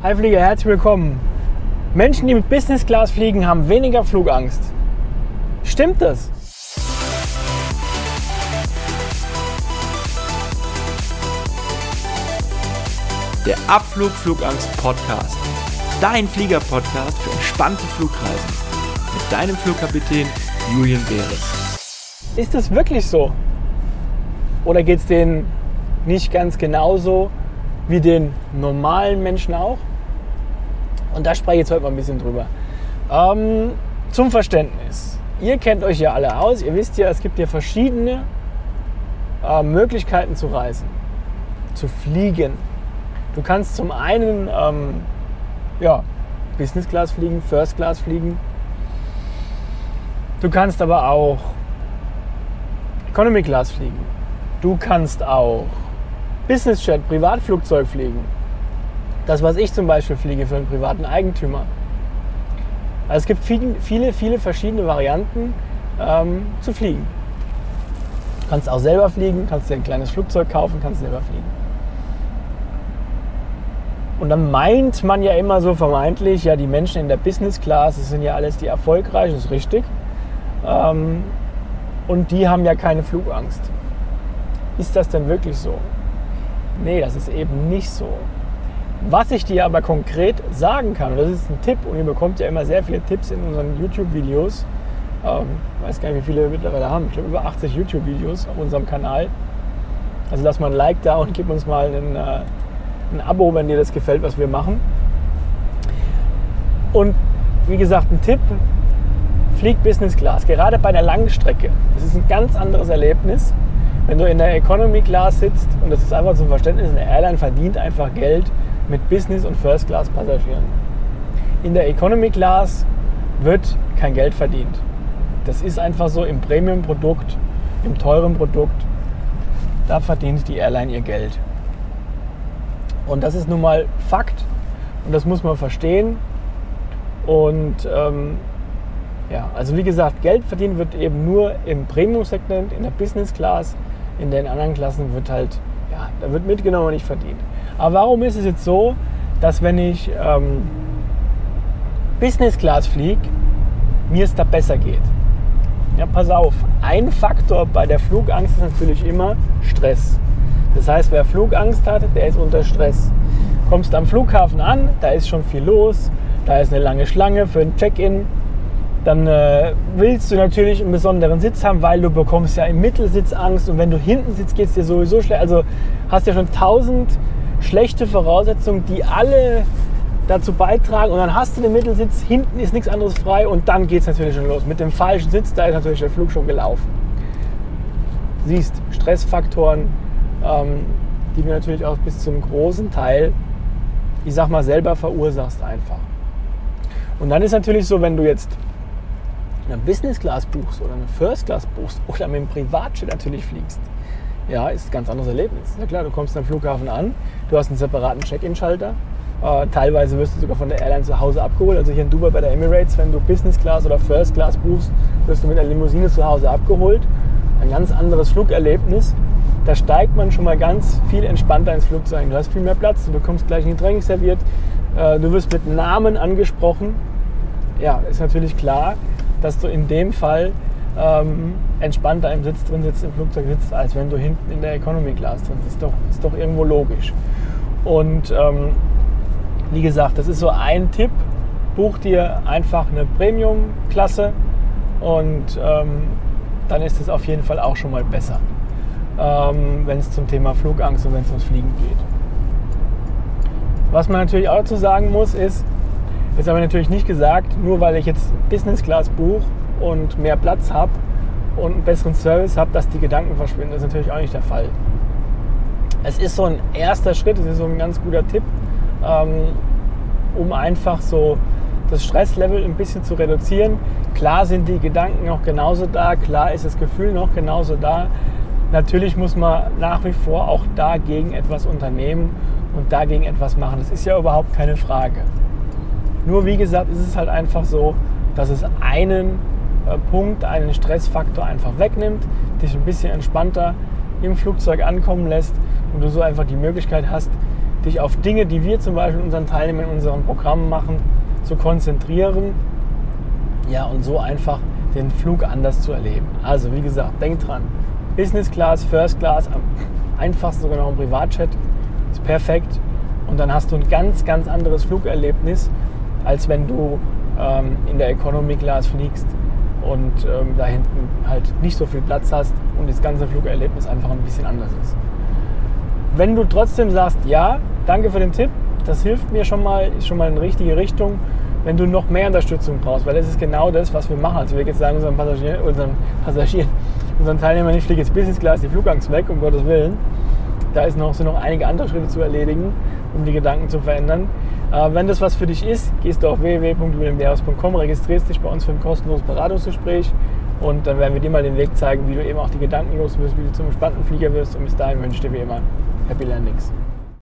Hi Flieger, herzlich willkommen. Menschen, die mit Business Class fliegen, haben weniger Flugangst. Stimmt das? Der Abflug Flugangst Podcast. Dein Flieger-Podcast für entspannte Flugreisen. Mit deinem Flugkapitän Julian Beres. Ist das wirklich so? Oder geht es denen nicht ganz genauso wie den normalen Menschen auch? Und da spreche ich jetzt heute mal ein bisschen drüber. Ähm, zum Verständnis. Ihr kennt euch ja alle aus. Ihr wisst ja, es gibt ja verschiedene äh, Möglichkeiten zu reisen, zu fliegen. Du kannst zum einen ähm, ja, Business Class fliegen, First Class fliegen. Du kannst aber auch Economy Class fliegen. Du kannst auch Business Jet, Privatflugzeug fliegen. Das, was ich zum Beispiel fliege für einen privaten Eigentümer. Also es gibt viele, viele verschiedene Varianten ähm, zu fliegen. Du kannst auch selber fliegen, kannst dir ein kleines Flugzeug kaufen, kannst selber fliegen. Und dann meint man ja immer so vermeintlich, ja, die Menschen in der Business Class, das sind ja alles die erfolgreichen, ist richtig. Ähm, und die haben ja keine Flugangst. Ist das denn wirklich so? Nee, das ist eben nicht so. Was ich dir aber konkret sagen kann, und das ist ein Tipp, und ihr bekommt ja immer sehr viele Tipps in unseren YouTube-Videos. Ähm, ich weiß gar nicht, wie viele wir mittlerweile haben. Ich glaube, über 80 YouTube-Videos auf unserem Kanal. Also lass mal ein Like da und gib uns mal einen, äh, ein Abo, wenn dir das gefällt, was wir machen. Und wie gesagt, ein Tipp, flieg Business Class, gerade bei der langen Strecke. Das ist ein ganz anderes Erlebnis. Wenn du in der Economy Class sitzt, und das ist einfach zum Verständnis, eine Airline verdient einfach Geld mit Business und First Class Passagieren. In der Economy Class wird kein Geld verdient. Das ist einfach so im Premium-Produkt, im teuren Produkt, da verdient die Airline ihr Geld. Und das ist nun mal Fakt und das muss man verstehen. Und ähm, ja, also wie gesagt, Geld verdient wird eben nur im Premium-Segment, in der Business Class. In den anderen Klassen wird halt, ja, da wird mitgenommen und nicht verdient. Aber warum ist es jetzt so, dass wenn ich ähm, Business Class fliege, mir es da besser geht? Ja, pass auf, ein Faktor bei der Flugangst ist natürlich immer Stress. Das heißt, wer Flugangst hat, der ist unter Stress. Kommst am Flughafen an, da ist schon viel los, da ist eine lange Schlange für ein Check-in. Dann äh, willst du natürlich einen besonderen Sitz haben, weil du bekommst ja im Mittelsitz Angst und wenn du hinten sitzt, geht es dir sowieso schlecht. Also hast ja schon tausend schlechte Voraussetzungen, die alle dazu beitragen und dann hast du den Mittelsitz, hinten ist nichts anderes frei und dann geht es natürlich schon los. Mit dem falschen Sitz, da ist natürlich der Flug schon gelaufen. Siehst, Stressfaktoren, ähm, die du natürlich auch bis zum großen Teil, ich sag mal, selber verursachst einfach. Und dann ist natürlich so, wenn du jetzt eine Business Class buchst oder eine First Class buchst oder mit dem Privatjet natürlich fliegst, ja, ist ein ganz anderes Erlebnis. Ja klar, du kommst am Flughafen an, du hast einen separaten Check-in-Schalter. Äh, teilweise wirst du sogar von der Airline zu Hause abgeholt. Also hier in Dubai bei der Emirates, wenn du Business Class oder First Class buchst, wirst du mit einer Limousine zu Hause abgeholt. Ein ganz anderes Flugerlebnis. Da steigt man schon mal ganz viel entspannter ins Flugzeug. Du hast viel mehr Platz, du bekommst gleich ein Getränk serviert, äh, du wirst mit Namen angesprochen. Ja, ist natürlich klar, dass du in dem Fall ähm, entspannter im Sitz drin sitzt, im Flugzeug sitzt, als wenn du hinten in der Economy Class drin sitzt. Ist doch, ist doch irgendwo logisch. Und ähm, wie gesagt, das ist so ein Tipp. Buch dir einfach eine Premium-Klasse und ähm, dann ist es auf jeden Fall auch schon mal besser, ähm, wenn es zum Thema Flugangst und wenn es ums Fliegen geht. Was man natürlich auch dazu sagen muss, ist, ist aber natürlich nicht gesagt, nur weil ich jetzt Business Class buche und mehr Platz habe und einen besseren Service habe, dass die Gedanken verschwinden. Das ist natürlich auch nicht der Fall. Es ist so ein erster Schritt, es ist so ein ganz guter Tipp, ähm, um einfach so das Stresslevel ein bisschen zu reduzieren. Klar sind die Gedanken noch genauso da, klar ist das Gefühl noch genauso da. Natürlich muss man nach wie vor auch dagegen etwas unternehmen und dagegen etwas machen. Das ist ja überhaupt keine Frage. Nur wie gesagt, ist es halt einfach so, dass es einen äh, Punkt, einen Stressfaktor einfach wegnimmt, dich ein bisschen entspannter im Flugzeug ankommen lässt und du so einfach die Möglichkeit hast, dich auf Dinge, die wir zum Beispiel unseren Teilnehmern in unseren Programmen machen, zu konzentrieren. Ja, und so einfach den Flug anders zu erleben. Also, wie gesagt, denk dran. Business Class, First Class, am einfachsten sogar noch ein Privatchat. Ist perfekt. Und dann hast du ein ganz, ganz anderes Flugerlebnis, als wenn du ähm, in der Economy Class fliegst und ähm, da hinten halt nicht so viel Platz hast und das ganze Flugerlebnis einfach ein bisschen anders ist. Wenn du trotzdem sagst, ja, danke für den Tipp, das hilft mir schon mal, ist schon mal in die richtige Richtung, wenn du noch mehr Unterstützung brauchst, weil das ist genau das, was wir machen. Also wir jetzt sagen unseren Passagieren, unseren Passagieren, unseren Teilnehmern, ich fliege jetzt Business Class die Flugangst weg, um Gottes Willen. Da ist noch, sind noch einige andere Schritte zu erledigen, um die Gedanken zu verändern. Äh, wenn das was für dich ist, gehst du auf www.williamdehaus.com, registrierst dich bei uns für ein kostenloses Beratungsgespräch und dann werden wir dir mal den Weg zeigen, wie du eben auch die Gedanken los wirst, wie du zum entspannten Flieger wirst. Und bis dahin wünsche ich dir wie immer Happy Landings.